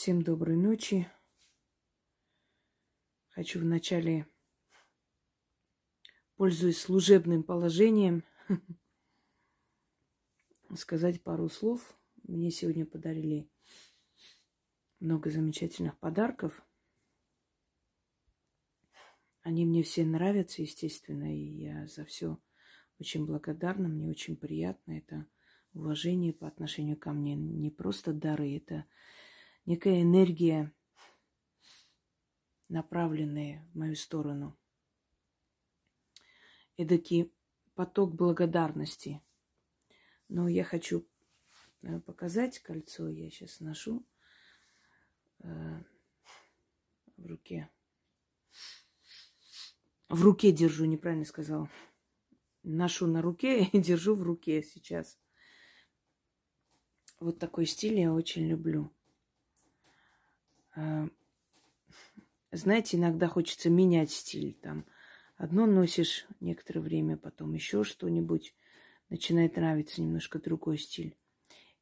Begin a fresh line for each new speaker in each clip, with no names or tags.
Всем доброй ночи. Хочу вначале, пользуясь служебным положением, сказать пару слов. Мне сегодня подарили много замечательных подарков. Они мне все нравятся, естественно, и я за все очень благодарна. Мне очень приятно. Это уважение по отношению ко мне. Не просто дары, это некая энергия, направленная в мою сторону. Эдакий поток благодарности. Но я хочу э, показать кольцо. Я сейчас ношу э, в руке. В руке держу, неправильно сказала. Ношу на руке и держу в руке сейчас. Вот такой стиль я очень люблю. А, знаете, иногда хочется менять стиль. Там одно носишь некоторое время, потом еще что-нибудь. Начинает нравиться немножко другой стиль.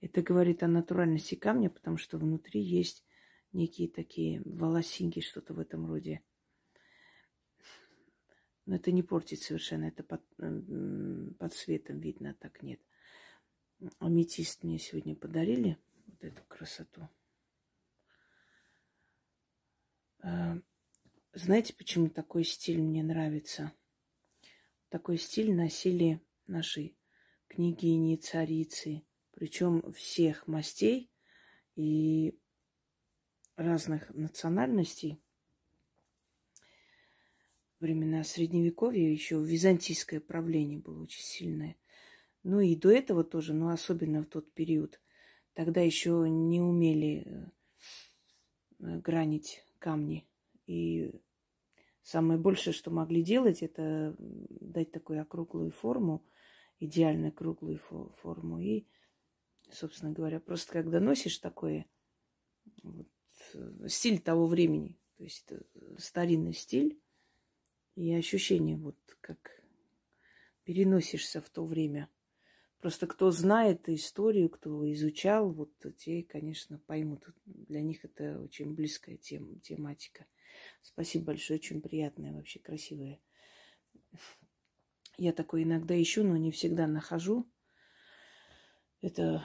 Это говорит о натуральности камня, потому что внутри есть некие такие волосинки, что-то в этом роде. Но это не портит совершенно, это под, под светом видно, так нет. Аметист мне сегодня подарили вот эту красоту. А, знаете, почему такой стиль мне нравится? Такой стиль носили наши княгини, царицы, причем всех мастей и разных национальностей. Времена Средневековья еще византийское правление было очень сильное. Ну и до этого тоже, но особенно в тот период. Тогда еще не умели э, гранить камни. И самое большее, что могли делать, это дать такую округлую форму, идеально круглую форму. И, собственно говоря, просто когда носишь такое, вот, стиль того времени, то есть это старинный стиль, и ощущение вот как переносишься в то время – Просто кто знает историю, кто изучал, вот те, конечно, поймут. Для них это очень близкая тем, тематика. Спасибо большое, очень приятная, вообще красивая. Я такое иногда ищу, но не всегда нахожу. Это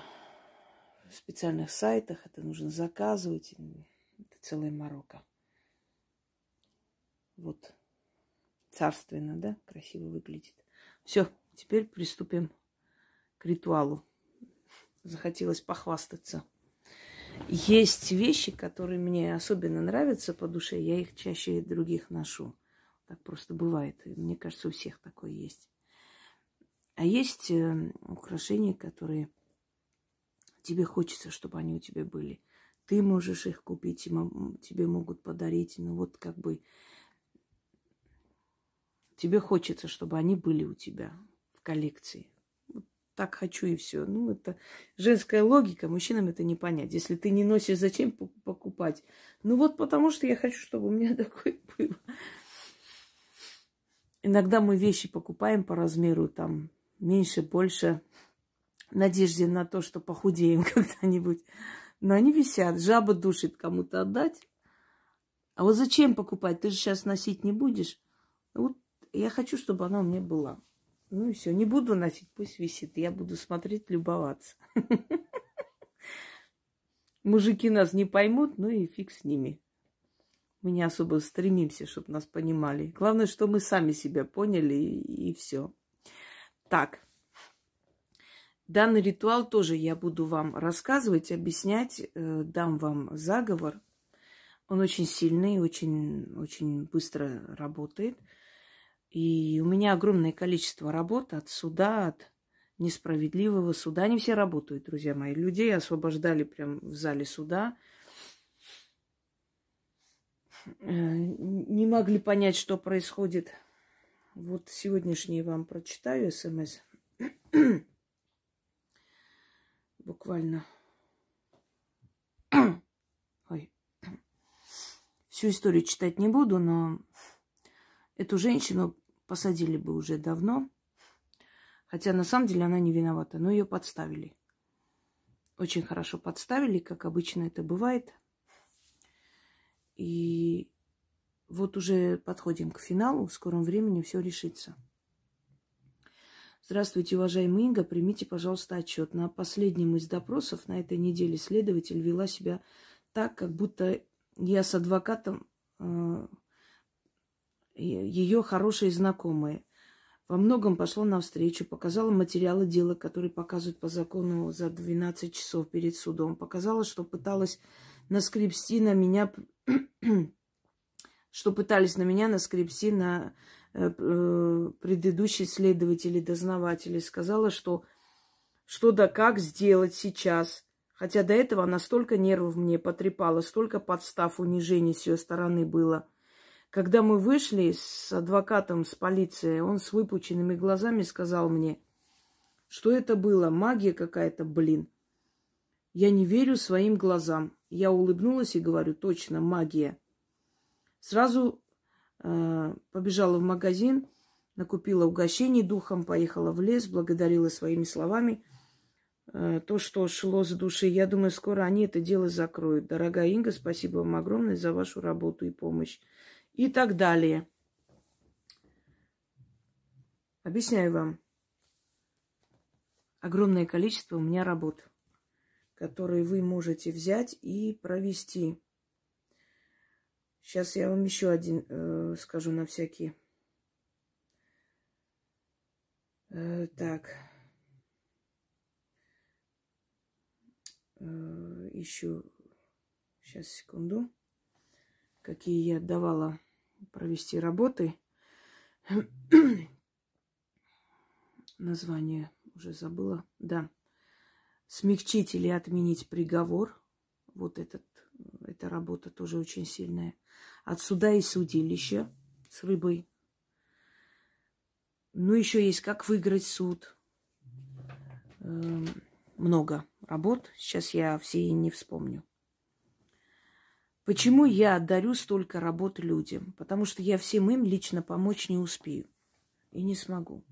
в специальных сайтах, это нужно заказывать. Это целая морока. Вот. Царственно, да? Красиво выглядит. Все, теперь приступим ритуалу. Захотелось похвастаться. Есть вещи, которые мне особенно нравятся по душе, я их чаще других ношу. Так просто бывает. мне кажется, у всех такое есть. А есть э, украшения, которые тебе хочется, чтобы они у тебя были. Ты можешь их купить, тебе могут подарить. Но вот как бы тебе хочется, чтобы они были у тебя в коллекции так хочу и все. Ну, это женская логика, мужчинам это не понять. Если ты не носишь, зачем покупать? Ну вот потому что я хочу, чтобы у меня такое было. Иногда мы вещи покупаем по размеру, там, меньше, больше, надежде на то, что похудеем когда-нибудь. Но они висят, жаба душит кому-то отдать. А вот зачем покупать? Ты же сейчас носить не будешь. Вот я хочу, чтобы она у меня была. Ну и все, не буду носить, пусть висит. Я буду смотреть, любоваться. Мужики нас не поймут, ну и фиг с ними. Мы не особо стремимся, чтобы нас понимали. Главное, что мы сами себя поняли, и, и все. Так. Данный ритуал тоже я буду вам рассказывать, объяснять, э, дам вам заговор. Он очень сильный, очень, очень быстро работает. И у меня огромное количество работ от суда, от несправедливого суда. Они все работают, друзья мои. Людей освобождали прямо в зале суда. Э, не могли понять, что происходит. Вот сегодняшний вам прочитаю смс. Буквально. Ой. Всю историю читать не буду, но эту женщину посадили бы уже давно. Хотя на самом деле она не виновата, но ее подставили. Очень хорошо подставили, как обычно это бывает. И вот уже подходим к финалу, в скором времени все решится. Здравствуйте, уважаемый Инга. Примите, пожалуйста, отчет. На последнем из допросов на этой неделе следователь вела себя так, как будто я с адвокатом э, ее хорошие знакомые. Во многом пошло навстречу, показала материалы дела, которые показывают по закону за 12 часов перед судом. Показала, что пыталась наскребсти на меня, что пытались на меня наскребсти на э, э, предыдущие следователи, дознаватели. Сказала, что что да как сделать сейчас. Хотя до этого она столько нервов мне потрепала, столько подстав, унижений с ее стороны было. Когда мы вышли с адвокатом, с полицией, он с выпученными глазами сказал мне, что это было, магия какая-то, блин. Я не верю своим глазам. Я улыбнулась и говорю, точно, магия. Сразу э, побежала в магазин, накупила угощений духом, поехала в лес, благодарила своими словами э, то, что шло с души. Я думаю, скоро они это дело закроют. Дорогая Инга, спасибо вам огромное за вашу работу и помощь. И так далее. Объясняю вам. Огромное количество у меня работ которые вы можете взять и провести. Сейчас я вам еще один э, скажу на всякий. Э, так. Э, ищу. Сейчас, секунду. Какие я давала провести работы. Название уже забыла. Да смягчить или отменить приговор. Вот этот, эта работа тоже очень сильная. От суда и судилища с рыбой. Ну, еще есть как выиграть суд. Эм, много работ. Сейчас я все и не вспомню. Почему я дарю столько работ людям? Потому что я всем им лично помочь не успею и не смогу.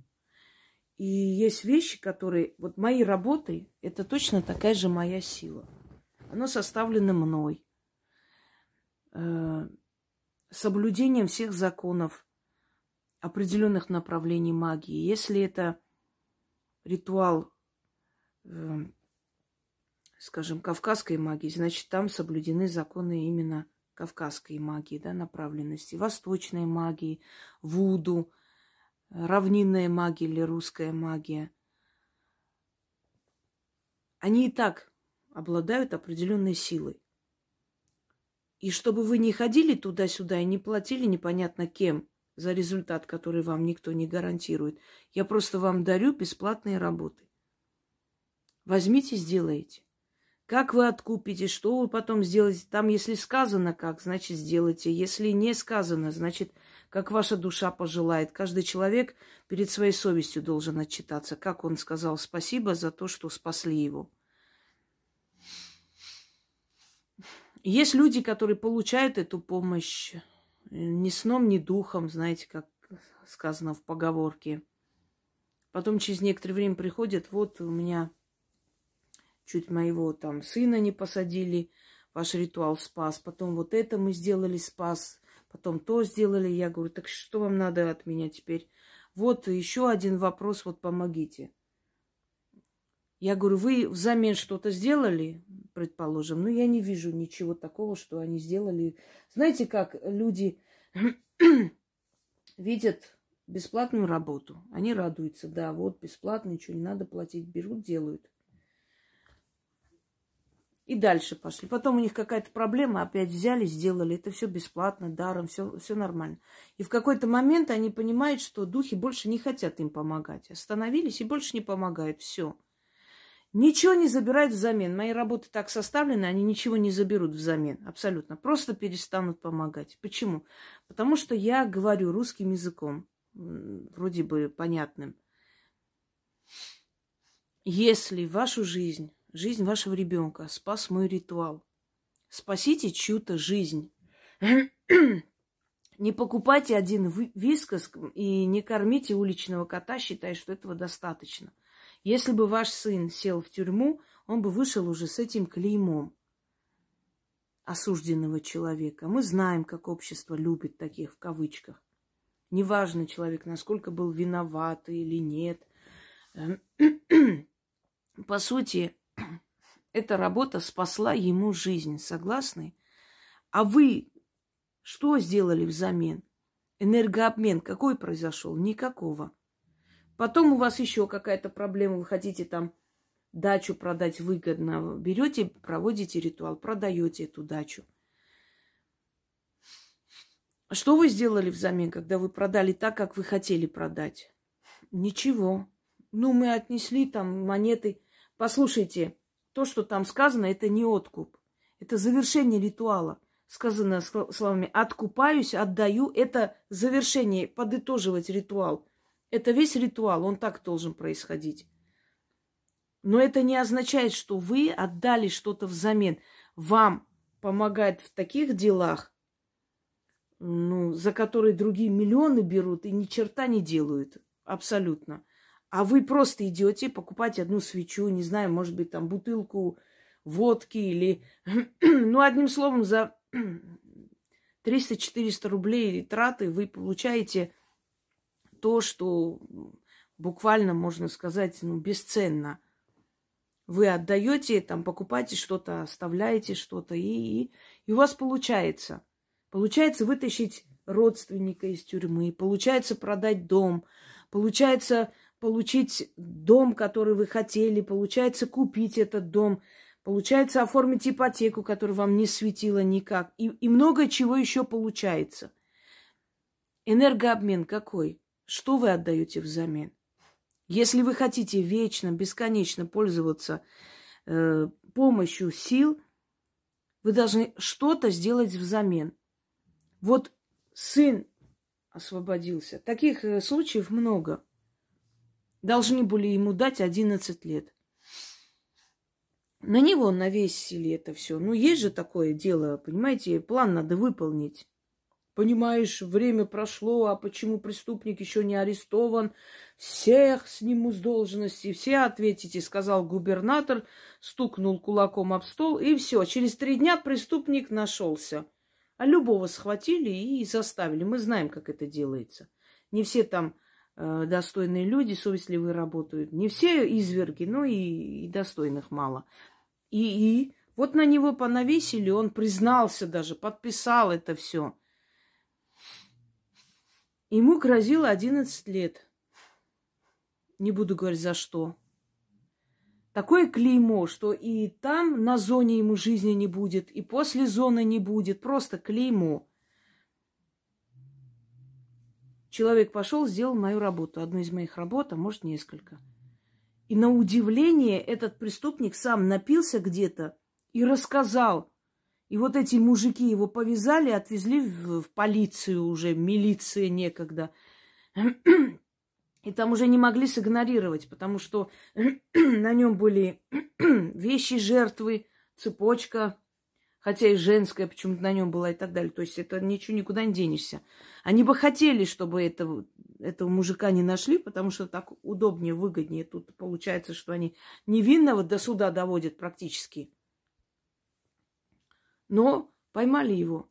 И есть вещи, которые... Вот мои работы, это точно такая же моя сила. Оно составлено мной. Э, соблюдением всех законов определенных направлений магии. Если это ритуал, э, скажем, кавказской магии, значит, там соблюдены законы именно кавказской магии, да, направленности, восточной магии, вуду, равнинная магия или русская магия, они и так обладают определенной силой. И чтобы вы не ходили туда-сюда и не платили непонятно кем за результат, который вам никто не гарантирует, я просто вам дарю бесплатные работы. Возьмите, сделайте. Как вы откупите, что вы потом сделаете? Там, если сказано как, значит, сделайте. Если не сказано, значит, как ваша душа пожелает. Каждый человек перед своей совестью должен отчитаться, как он сказал спасибо за то, что спасли его. Есть люди, которые получают эту помощь ни сном, ни духом, знаете, как сказано в поговорке. Потом через некоторое время приходят, вот у меня чуть моего там сына не посадили, ваш ритуал спас. Потом вот это мы сделали, спас потом то сделали. Я говорю, так что вам надо от меня теперь? Вот еще один вопрос, вот помогите. Я говорю, вы взамен что-то сделали, предположим, но я не вижу ничего такого, что они сделали. Знаете, как люди видят бесплатную работу, они радуются, да, вот бесплатно, ничего не надо платить, берут, делают. И дальше пошли. Потом у них какая-то проблема, опять взяли, сделали. Это все бесплатно, даром, все, нормально. И в какой-то момент они понимают, что духи больше не хотят им помогать. Остановились и больше не помогают. Все. Ничего не забирают взамен. Мои работы так составлены, они ничего не заберут взамен. Абсолютно. Просто перестанут помогать. Почему? Потому что я говорю русским языком. Вроде бы понятным. Если вашу жизнь жизнь вашего ребенка, спас мой ритуал. Спасите чью-то жизнь. Не покупайте один вискос и не кормите уличного кота, считая, что этого достаточно. Если бы ваш сын сел в тюрьму, он бы вышел уже с этим клеймом. осужденного человека. Мы знаем, как общество любит таких в кавычках. Неважно человек, насколько был виноват или нет. По сути, эта работа спасла ему жизнь, согласны? А вы что сделали взамен? Энергообмен какой произошел? Никакого. Потом у вас еще какая-то проблема, вы хотите там дачу продать выгодно. Берете, проводите ритуал, продаете эту дачу. Что вы сделали взамен, когда вы продали так, как вы хотели продать? Ничего. Ну, мы отнесли там монеты. Послушайте, то, что там сказано, это не откуп. Это завершение ритуала. Сказано словами «откупаюсь», «отдаю». Это завершение, подытоживать ритуал. Это весь ритуал, он так должен происходить. Но это не означает, что вы отдали что-то взамен. Вам помогает в таких делах, ну, за которые другие миллионы берут и ни черта не делают. Абсолютно. А вы просто идете покупать одну свечу, не знаю, может быть, там бутылку водки или... ну, одним словом, за 300-400 рублей траты вы получаете то, что буквально, можно сказать, ну, бесценно – вы отдаете, там, покупаете что-то, оставляете что-то, и, и, и у вас получается. Получается вытащить родственника из тюрьмы, получается продать дом, получается получить дом, который вы хотели, получается купить этот дом, получается оформить ипотеку, которая вам не светила никак, и, и много чего еще получается. Энергообмен какой? Что вы отдаете взамен? Если вы хотите вечно, бесконечно пользоваться э, помощью сил, вы должны что-то сделать взамен. Вот сын освободился. Таких э, случаев много. Должны были ему дать 11 лет. На него навесили это все. Ну, есть же такое дело, понимаете, план надо выполнить. Понимаешь, время прошло, а почему преступник еще не арестован? Всех сниму с должности, все ответите, сказал губернатор, стукнул кулаком об стол, и все. Через три дня преступник нашелся. А любого схватили и заставили. Мы знаем, как это делается. Не все там достойные люди, совестливые работают. Не все изверги, но и, и достойных мало. И, и вот на него понавесили, он признался даже, подписал это все. Ему грозило 11 лет. Не буду говорить за что. Такое клеймо, что и там на зоне ему жизни не будет, и после зоны не будет. Просто клеймо. Человек пошел, сделал мою работу, одну из моих работ, а может несколько. И на удивление этот преступник сам напился где-то и рассказал, и вот эти мужики его повязали, отвезли в, в полицию уже, милиция некогда. И там уже не могли сигнорировать, потому что на нем были вещи жертвы, цепочка, хотя и женская почему-то на нем была и так далее. То есть это ничего никуда не денешься. Они бы хотели, чтобы этого, этого мужика не нашли, потому что так удобнее, выгоднее. Тут получается, что они невинного до суда доводят практически. Но поймали его.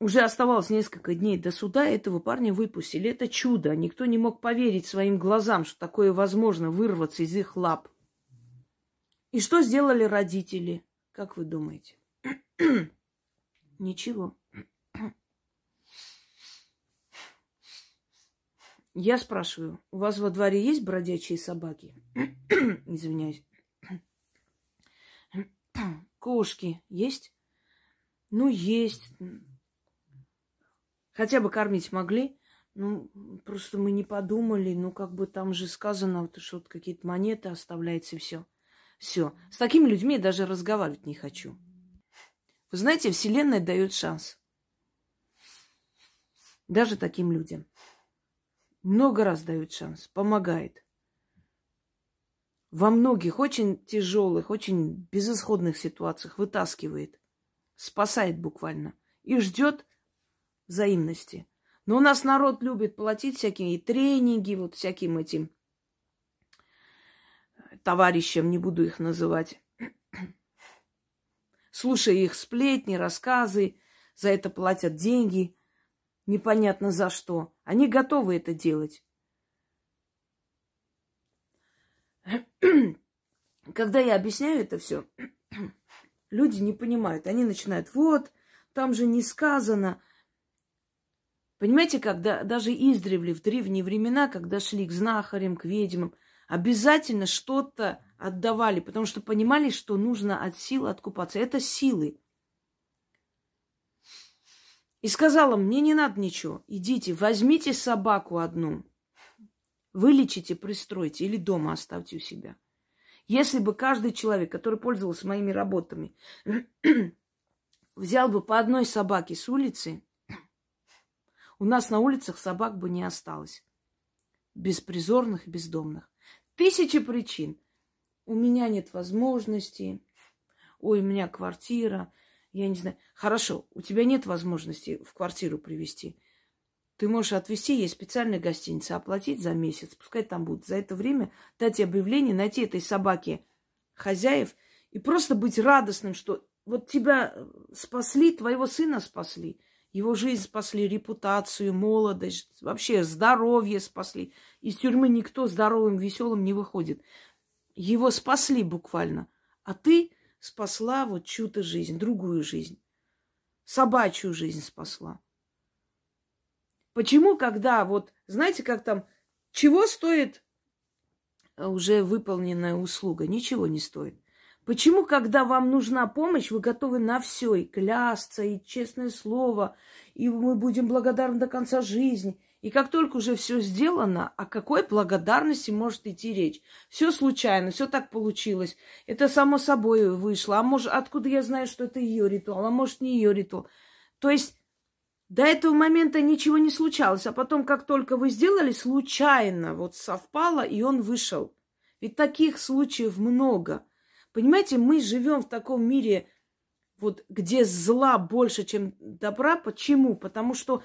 Уже оставалось несколько дней до суда, этого парня выпустили. Это чудо. Никто не мог поверить своим глазам, что такое возможно вырваться из их лап. И что сделали родители? Как вы думаете? Ничего. Я спрашиваю, у вас во дворе есть бродячие собаки? Извиняюсь. Кошки есть? Ну, есть. Хотя бы кормить могли. Ну, просто мы не подумали. Ну, как бы там же сказано, что вот какие-то монеты оставляется и все. Все. С такими людьми я даже разговаривать не хочу. Вы знаете, Вселенная дает шанс. Даже таким людям. Много раз дает шанс, помогает во многих очень тяжелых, очень безысходных ситуациях вытаскивает, спасает буквально и ждет взаимности. Но у нас народ любит платить всякие тренинги, вот всяким этим товарищам, не буду их называть. слушая их сплетни, рассказы, за это платят деньги, непонятно за что. Они готовы это делать. Когда я объясняю это все, люди не понимают. Они начинают, вот, там же не сказано. Понимаете, когда даже издревле, в древние времена, когда шли к знахарям, к ведьмам, обязательно что-то отдавали, потому что понимали, что нужно от сил откупаться. Это силы. И сказала, мне не надо ничего, идите, возьмите собаку одну, вылечите, пристройте или дома оставьте у себя. Если бы каждый человек, который пользовался моими работами, взял бы по одной собаке с улицы, у нас на улицах собак бы не осталось. Беспризорных, бездомных. Тысячи причин. У меня нет возможности. Ой, у меня квартира. Я не знаю. Хорошо, у тебя нет возможности в квартиру привести. Ты можешь отвезти, есть специальная гостиница, оплатить за месяц, пускай там будут. За это время дать объявление, найти этой собаке хозяев и просто быть радостным, что вот тебя спасли, твоего сына спасли, его жизнь спасли, репутацию, молодость, вообще здоровье спасли. Из тюрьмы никто здоровым, веселым не выходит. Его спасли буквально. А ты спасла вот чью-то жизнь, другую жизнь. Собачью жизнь спасла. Почему, когда вот, знаете, как там, чего стоит уже выполненная услуга? Ничего не стоит. Почему, когда вам нужна помощь, вы готовы на все, и клясться, и честное слово, и мы будем благодарны до конца жизни. И как только уже все сделано, о какой благодарности может идти речь? Все случайно, все так получилось. Это само собой вышло. А может, откуда я знаю, что это ее ритуал, а может, не ее ритуал. То есть до этого момента ничего не случалось, а потом, как только вы сделали, случайно вот совпало, и он вышел. Ведь таких случаев много. Понимаете, мы живем в таком мире, вот, где зла больше, чем добра. Почему? Потому что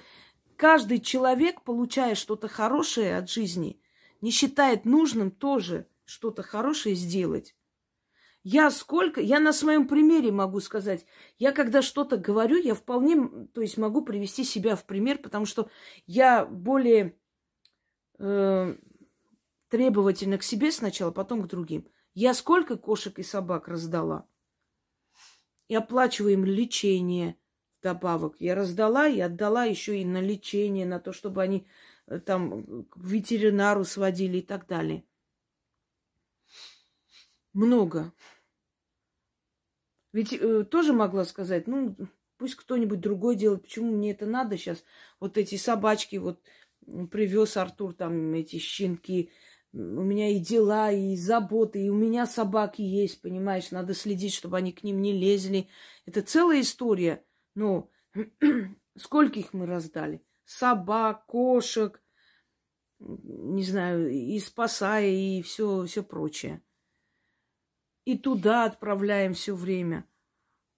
каждый человек, получая что-то хорошее от жизни, не считает нужным тоже что-то хорошее сделать. Я сколько, я на своем примере могу сказать, я когда что-то говорю, я вполне, то есть могу привести себя в пример, потому что я более э, требовательна к себе сначала, потом к другим. Я сколько кошек и собак раздала. И оплачиваю им лечение вдобавок. Я раздала и отдала еще и на лечение, на то, чтобы они э, там к ветеринару сводили и так далее. Много. Ведь э, тоже могла сказать, ну, пусть кто-нибудь другой делает, почему мне это надо сейчас? Вот эти собачки, вот привез Артур там эти щенки, у меня и дела, и заботы, и у меня собаки есть, понимаешь, надо следить, чтобы они к ним не лезли. Это целая история. Ну, скольких мы раздали? Собак, кошек, не знаю, и спасая, и все, все прочее и туда отправляем все время.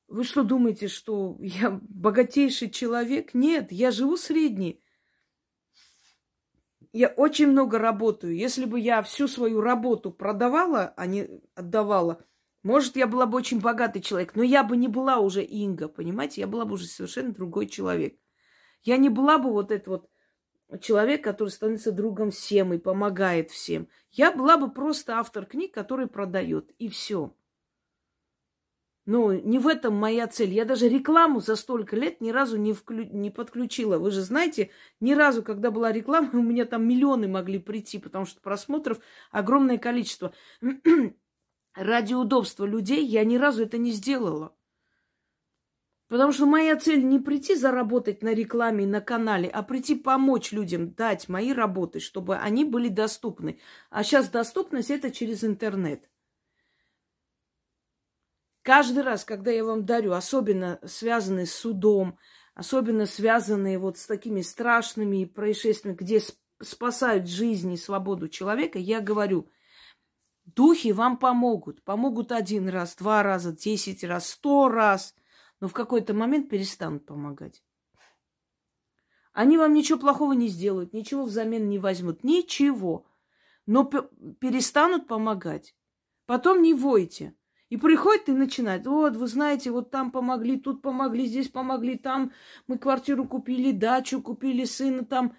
Вы что думаете, что я богатейший человек? Нет, я живу средний. Я очень много работаю. Если бы я всю свою работу продавала, а не отдавала, может, я была бы очень богатый человек, но я бы не была уже Инга, понимаете? Я была бы уже совершенно другой человек. Я не была бы вот этот вот человек, который становится другом всем и помогает всем. Я была бы просто автор книг, который продает, и все. Ну, не в этом моя цель. Я даже рекламу за столько лет ни разу не, вклю... не подключила. Вы же знаете, ни разу, когда была реклама, у меня там миллионы могли прийти, потому что просмотров огромное количество. Ради удобства людей я ни разу это не сделала. Потому что моя цель не прийти заработать на рекламе на канале, а прийти помочь людям дать мои работы, чтобы они были доступны. А сейчас доступность это через интернет. Каждый раз, когда я вам дарю, особенно связанные с судом, особенно связанные вот с такими страшными происшествиями, где спасают жизнь и свободу человека, я говорю, духи вам помогут. Помогут один раз, два раза, десять раз, сто раз – но в какой-то момент перестанут помогать. Они вам ничего плохого не сделают, ничего взамен не возьмут, ничего. Но перестанут помогать. Потом не войте. И приходит и начинает. Вот, вы знаете, вот там помогли, тут помогли, здесь помогли, там мы квартиру купили, дачу купили, сына там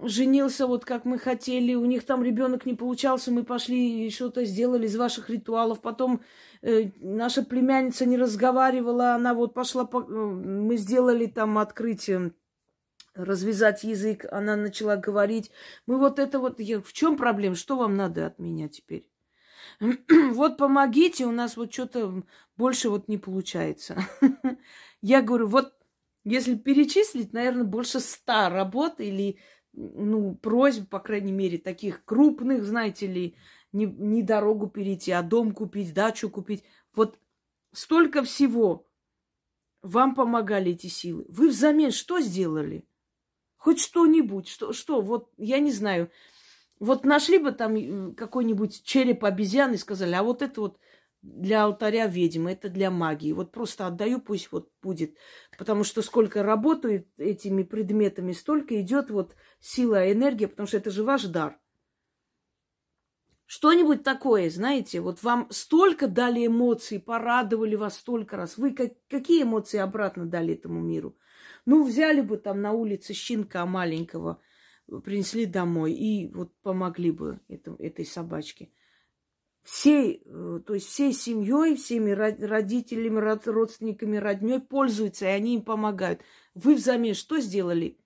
женился вот как мы хотели, у них там ребенок не получался, мы пошли и что-то сделали из ваших ритуалов. Потом э, наша племянница не разговаривала, она вот пошла, по... Э, мы сделали там открытие, развязать язык, она начала говорить. Мы вот это вот, в чем проблема, что вам надо от меня теперь? вот помогите, у нас вот что-то больше вот не получается. Я говорю, вот если перечислить, наверное, больше ста работ или ну, просьб, по крайней мере, таких крупных, знаете ли, не, не дорогу перейти, а дом купить, дачу купить. Вот столько всего вам помогали эти силы. Вы взамен что сделали? Хоть что-нибудь, что, что, вот, я не знаю, вот нашли бы там э, какой-нибудь череп обезьяны и сказали, а вот это вот для алтаря ведьмы, это для магии. Вот просто отдаю, пусть вот будет. Потому что сколько работаю этими предметами, столько идет вот сила, энергия, потому что это же ваш дар. Что-нибудь такое, знаете, вот вам столько дали эмоций, порадовали вас столько раз. Вы как, какие эмоции обратно дали этому миру? Ну, взяли бы там на улице щенка маленького, принесли домой и вот помогли бы это, этой собачке всей, э, то есть всей семьей, всеми родителями, родственниками, родней пользуются, и они им помогают. Вы взамен что сделали?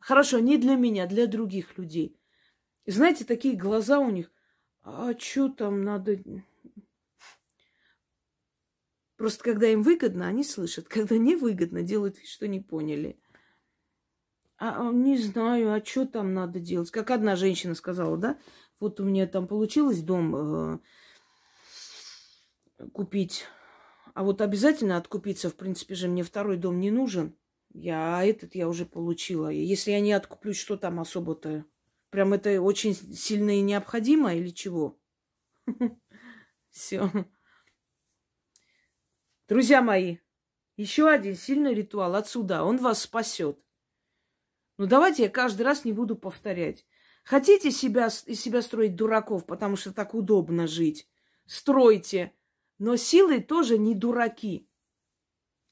Хорошо, не для меня, для других людей. И знаете, такие глаза у них. А что там надо? Просто когда им выгодно, они слышат. Когда невыгодно, делают вид, что не поняли. А, а не знаю, а что там надо делать? Как одна женщина сказала, да? Вот у меня там получилось дом э, купить. А вот обязательно откупиться, в принципе же, мне второй дом не нужен. Я а этот я уже получила. Если я не откуплюсь, что там особо-то? Прям это очень сильно и необходимо или чего? Все. Друзья мои, еще один сильный ритуал отсюда. Он вас спасет. Ну давайте я каждый раз не буду повторять. Хотите себя, из себя строить дураков, потому что так удобно жить? Стройте. Но силы тоже не дураки.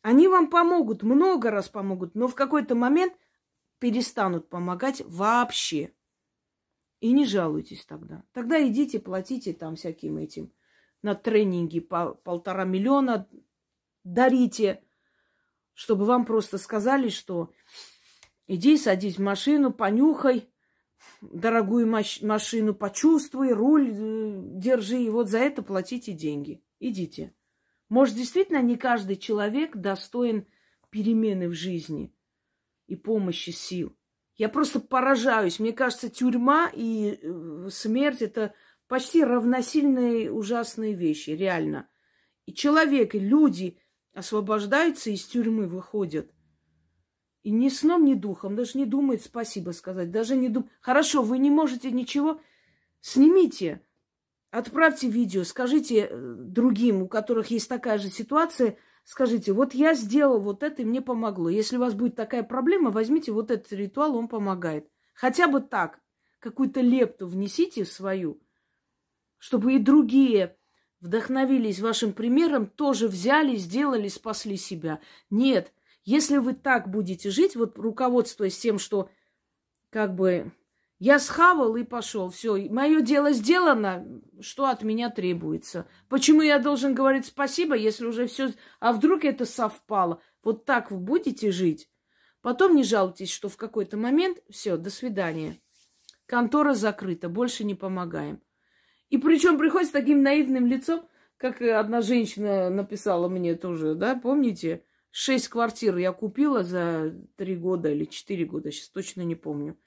Они вам помогут, много раз помогут, но в какой-то момент перестанут помогать вообще. И не жалуйтесь тогда. Тогда идите, платите там всяким этим на тренинги по полтора миллиона, дарите, чтобы вам просто сказали, что иди, садись в машину, понюхай, дорогую машину, почувствуй, руль э, держи, и вот за это платите деньги идите. Может, действительно не каждый человек достоин перемены в жизни и помощи сил. Я просто поражаюсь. Мне кажется, тюрьма и э, смерть это почти равносильные ужасные вещи, реально. И человек, и люди освобождаются из тюрьмы, выходят. И ни сном, ни духом, даже не думает спасибо сказать, даже не дум... Хорошо, вы не можете ничего, снимите Отправьте видео, скажите э, другим, у которых есть такая же ситуация, скажите, вот я сделал вот это, и мне помогло. Если у вас будет такая проблема, возьмите вот этот ритуал, он помогает. Хотя бы так, какую-то лепту внесите в свою, чтобы и другие вдохновились вашим примером, тоже взяли, сделали, спасли себя. Нет, если вы так будете жить, вот руководствуясь тем, что как бы я схавал и пошел. Все, мое дело сделано. Что от меня требуется? Почему я должен говорить спасибо, если уже все... А вдруг это совпало? Вот так вы будете жить? Потом не жалуйтесь, что в какой-то момент все, до свидания. Контора закрыта, больше не помогаем. И причем приходит с таким наивным лицом, как одна женщина написала мне тоже, да, помните? Шесть квартир я купила за три года или четыре года, сейчас точно не помню.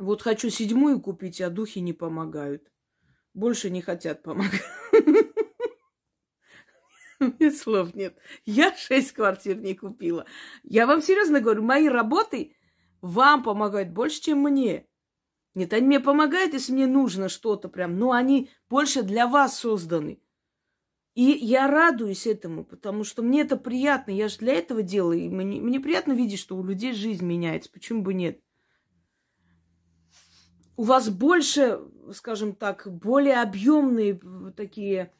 Вот хочу седьмую купить, а духи не помогают. Больше не хотят помогать. Мне слов нет. Я шесть квартир не купила. Я вам серьезно говорю, мои работы вам помогают больше, чем мне. Нет, они мне помогают, если мне нужно что-то прям, но они больше для вас созданы. И я радуюсь этому, потому что мне это приятно. Я же для этого делаю. И мне, мне приятно видеть, что у людей жизнь меняется. Почему бы нет? у вас больше, скажем так, более объемные такие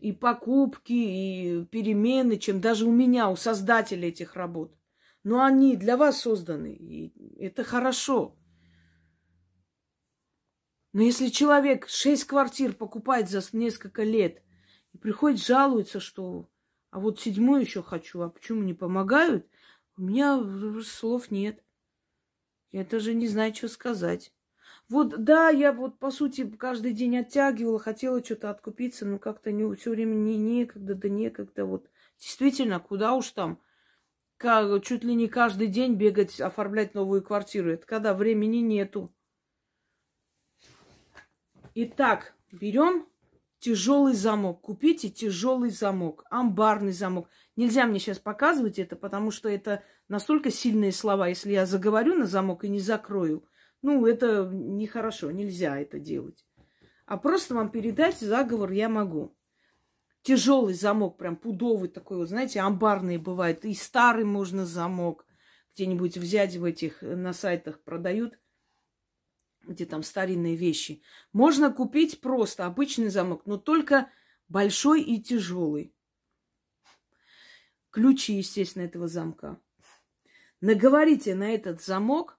и покупки, и перемены, чем даже у меня, у создателя этих работ. Но они для вас созданы, и это хорошо. Но если человек шесть квартир покупает за несколько лет и приходит, жалуется, что а вот седьмую еще хочу, а почему не помогают, у меня слов нет. Я даже не знаю, что сказать. Вот, да, я вот, по сути, каждый день оттягивала, хотела что-то откупиться, но как-то не, все время не некогда, да некогда. Вот действительно, куда уж там, как, чуть ли не каждый день бегать, оформлять новую квартиру. Это когда времени нету. Итак, берем тяжелый замок. Купите тяжелый замок, амбарный замок. Нельзя мне сейчас показывать это, потому что это настолько сильные слова. Если я заговорю на замок и не закрою, ну, это нехорошо, нельзя это делать. А просто вам передать заговор я могу. Тяжелый замок, прям пудовый такой, вот, знаете, амбарные бывают. И старый можно замок где-нибудь взять в этих на сайтах продают где там старинные вещи. Можно купить просто обычный замок, но только большой и тяжелый. Ключи, естественно, этого замка. Наговорите на этот замок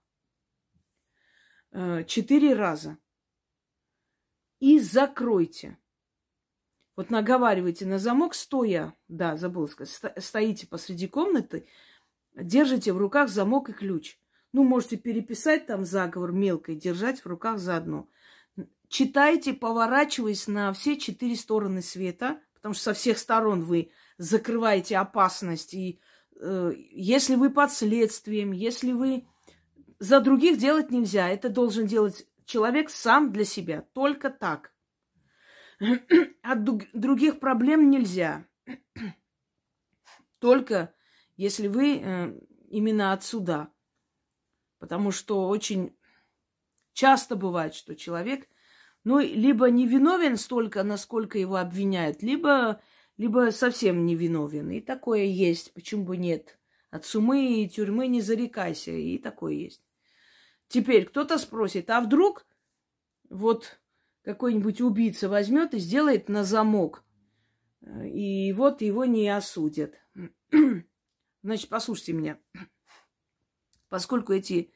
э, четыре раза. И закройте. Вот наговаривайте на замок стоя. Да, забыла сказать. Стоите посреди комнаты, держите в руках замок и ключ. Ну, можете переписать там заговор мелко и держать в руках заодно. Читайте, поворачиваясь на все четыре стороны света, потому что со всех сторон вы закрываете опасность. И э, если вы под следствием, если вы за других делать нельзя, это должен делать человек сам для себя, только так. От других проблем нельзя. Только если вы э, именно отсюда Потому что очень часто бывает, что человек, ну, либо не виновен столько, насколько его обвиняют, либо, либо совсем не виновен. И такое есть, почему бы нет. От сумы и тюрьмы не зарекайся, и такое есть. Теперь кто-то спросит, а вдруг вот какой-нибудь убийца возьмет и сделает на замок, и вот его не осудят. Значит, послушайте меня поскольку эти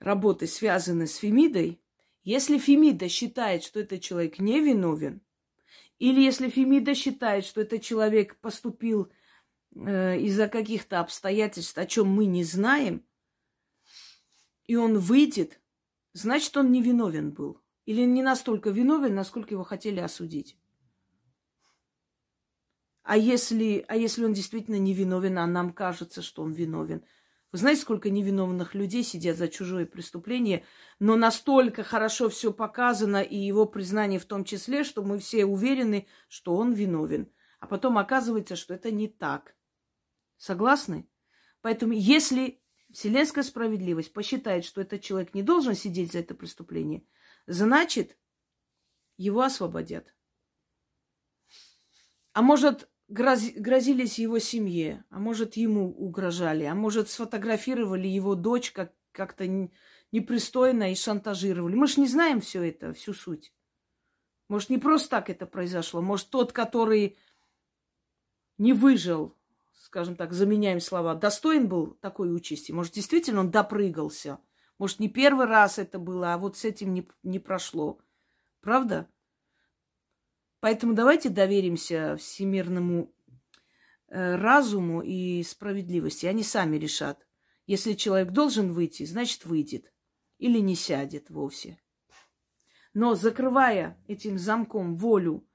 работы связаны с Фемидой, если Фемида считает, что этот человек невиновен, или если Фемида считает, что этот человек поступил э, из-за каких-то обстоятельств, о чем мы не знаем, и он выйдет, значит, он невиновен был. Или не настолько виновен, насколько его хотели осудить. А если, а если он действительно невиновен, а нам кажется, что он виновен – вы знаете, сколько невиновных людей сидят за чужое преступление, но настолько хорошо все показано, и его признание в том числе, что мы все уверены, что он виновен. А потом оказывается, что это не так. Согласны? Поэтому если вселенская справедливость посчитает, что этот человек не должен сидеть за это преступление, значит, его освободят. А может, грозились его семье, а может, ему угрожали, а может, сфотографировали его дочь как- как-то непристойно и шантажировали. Мы же не знаем все это, всю суть. Может, не просто так это произошло. Может, тот, который не выжил, скажем так, заменяем слова, достоин был такой участи. Может, действительно он допрыгался. Может, не первый раз это было, а вот с этим не, не прошло. Правда? Поэтому давайте доверимся всемирному э, разуму и справедливости. Они сами решат. Если человек должен выйти, значит выйдет. Или не сядет вовсе. Но закрывая этим замком волю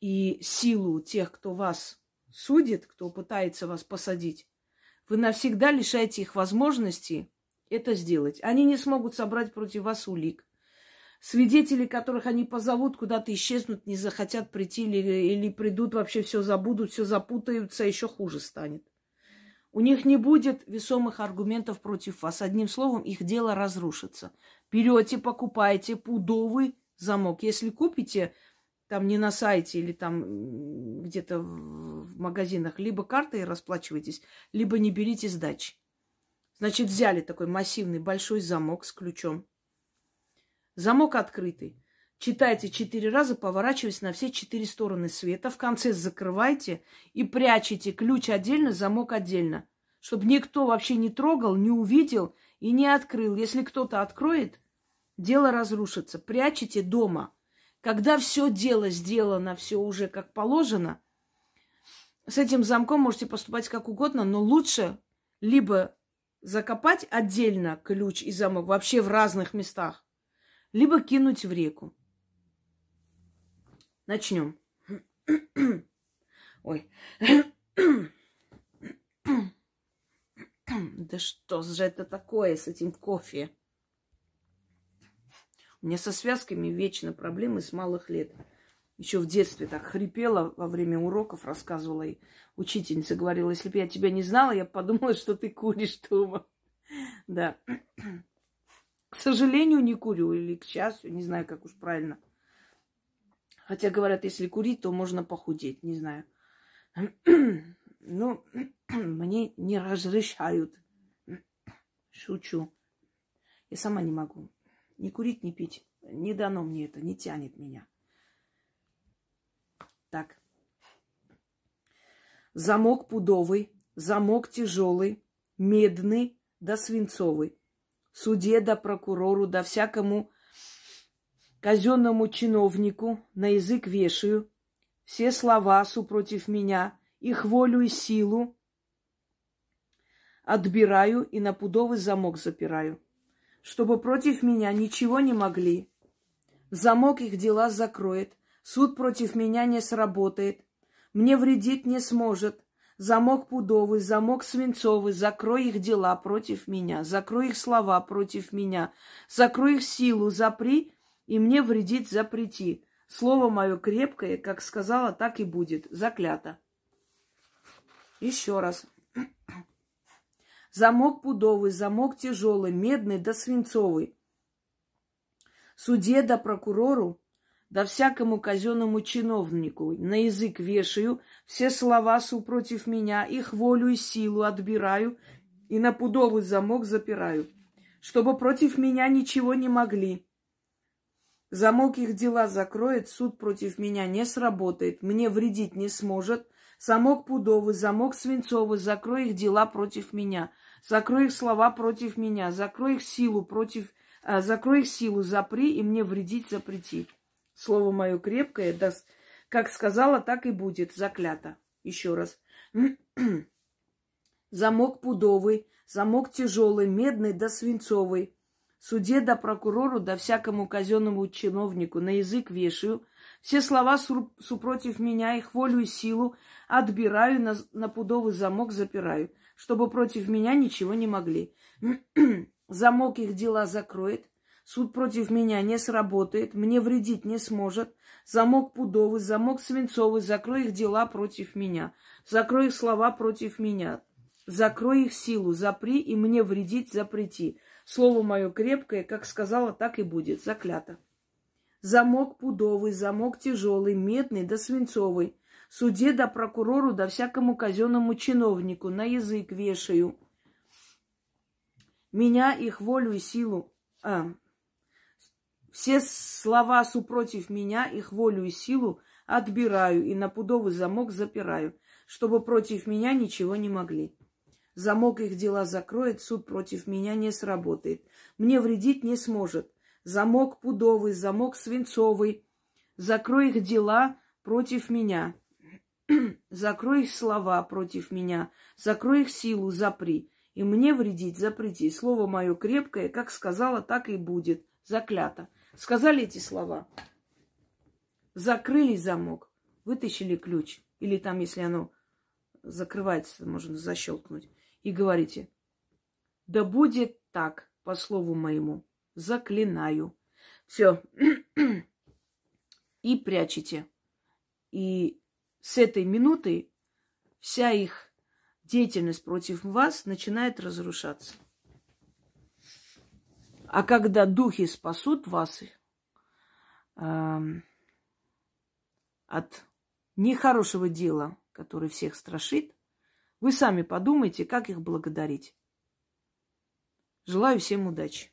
и силу тех, кто вас судит, кто пытается вас посадить, вы навсегда лишаете их возможности это сделать. Они не смогут собрать против вас улик. Свидетели, которых они позовут, куда-то исчезнут, не захотят прийти или, или придут, вообще все забудут, все запутаются, еще хуже станет. У них не будет весомых аргументов против вас. Одним словом, их дело разрушится. Берете, покупаете пудовый замок. Если купите, там не на сайте или там где-то в магазинах, либо картой расплачивайтесь, либо не берите сдачи. Значит, взяли такой массивный большой замок с ключом. Замок открытый. читайте четыре раза, поворачиваясь на все четыре стороны света. В конце закрывайте и прячете ключ отдельно, замок отдельно. Чтобы никто вообще не трогал, не увидел и не открыл. Если кто-то откроет, дело разрушится. Прячете дома. Когда все дело сделано, все уже как положено, с этим замком можете поступать как угодно, но лучше либо закопать отдельно ключ и замок вообще в разных местах, либо кинуть в реку. Начнем. Ой. Да что же это такое с этим кофе? У меня со связками вечно проблемы с малых лет. Еще в детстве так хрипела во время уроков, рассказывала и учительница говорила, если бы я тебя не знала, я подумала, что ты куришь дома. Да. К сожалению, не курю, или к счастью, не знаю, как уж правильно. Хотя говорят, если курить, то можно похудеть, не знаю. Ну, мне не разрешают. Шучу. Я сама не могу. Ни курить, ни пить. Не дано мне это, не тянет меня. Так. Замок пудовый, замок тяжелый, медный да свинцовый. Суде да прокурору да всякому казенному чиновнику на язык вешаю все слова супротив меня, их волю и силу отбираю и на пудовый замок запираю, чтобы против меня ничего не могли. Замок их дела закроет, Суд против меня не сработает. Мне вредить не сможет. Замок пудовый, замок свинцовый, закрой их дела против меня, закрой их слова против меня, закрой их силу, запри, и мне вредить запрети. Слово мое крепкое, как сказала, так и будет. Заклято. Еще раз. Замок пудовый, замок тяжелый, медный да свинцовый. Суде да прокурору да всякому казенному чиновнику на язык вешаю, все слова супротив меня, их волю и силу отбираю и на пудовый замок запираю, чтобы против меня ничего не могли. Замок их дела закроет, суд против меня не сработает, мне вредить не сможет. Замок пудовый, замок свинцовый, закрой их дела против меня, закрой их слова против меня, закрой их силу против, а, закрой их силу, запри, и мне вредить запрети. Слово мое крепкое, да, как сказала, так и будет, заклято. Еще раз. Замок пудовый, замок тяжелый, медный да свинцовый. Суде да прокурору да всякому казенному чиновнику на язык вешаю. Все слова супротив меня, их волю и силу отбираю, на, на пудовый замок запираю, чтобы против меня ничего не могли. Замок их дела закроет, Суд против меня не сработает, мне вредить не сможет. Замок пудовый, замок свинцовый, закрой их дела против меня. Закрой их слова против меня. Закрой их силу, запри, и мне вредить запрети. Слово мое крепкое, как сказала, так и будет, заклято. Замок пудовый, замок тяжелый, медный да свинцовый. Суде да прокурору да всякому казенному чиновнику на язык вешаю. Меня, их волю и силу, а, все слова супротив меня, их волю и силу отбираю и на пудовый замок запираю, чтобы против меня ничего не могли. Замок их дела закроет, суд против меня не сработает. Мне вредить не сможет. Замок пудовый, замок свинцовый. Закрой их дела против меня. Закрой их слова против меня. Закрой их силу, запри. И мне вредить запрети. Слово мое крепкое, как сказала, так и будет. Заклято. Сказали эти слова. Закрыли замок, вытащили ключ. Или там, если оно закрывается, можно защелкнуть. И говорите, да будет так, по слову моему, заклинаю. Все. И прячете. И с этой минуты вся их деятельность против вас начинает разрушаться. А когда духи спасут вас э, от нехорошего дела, которое всех страшит, вы сами подумайте, как их благодарить. Желаю всем удачи.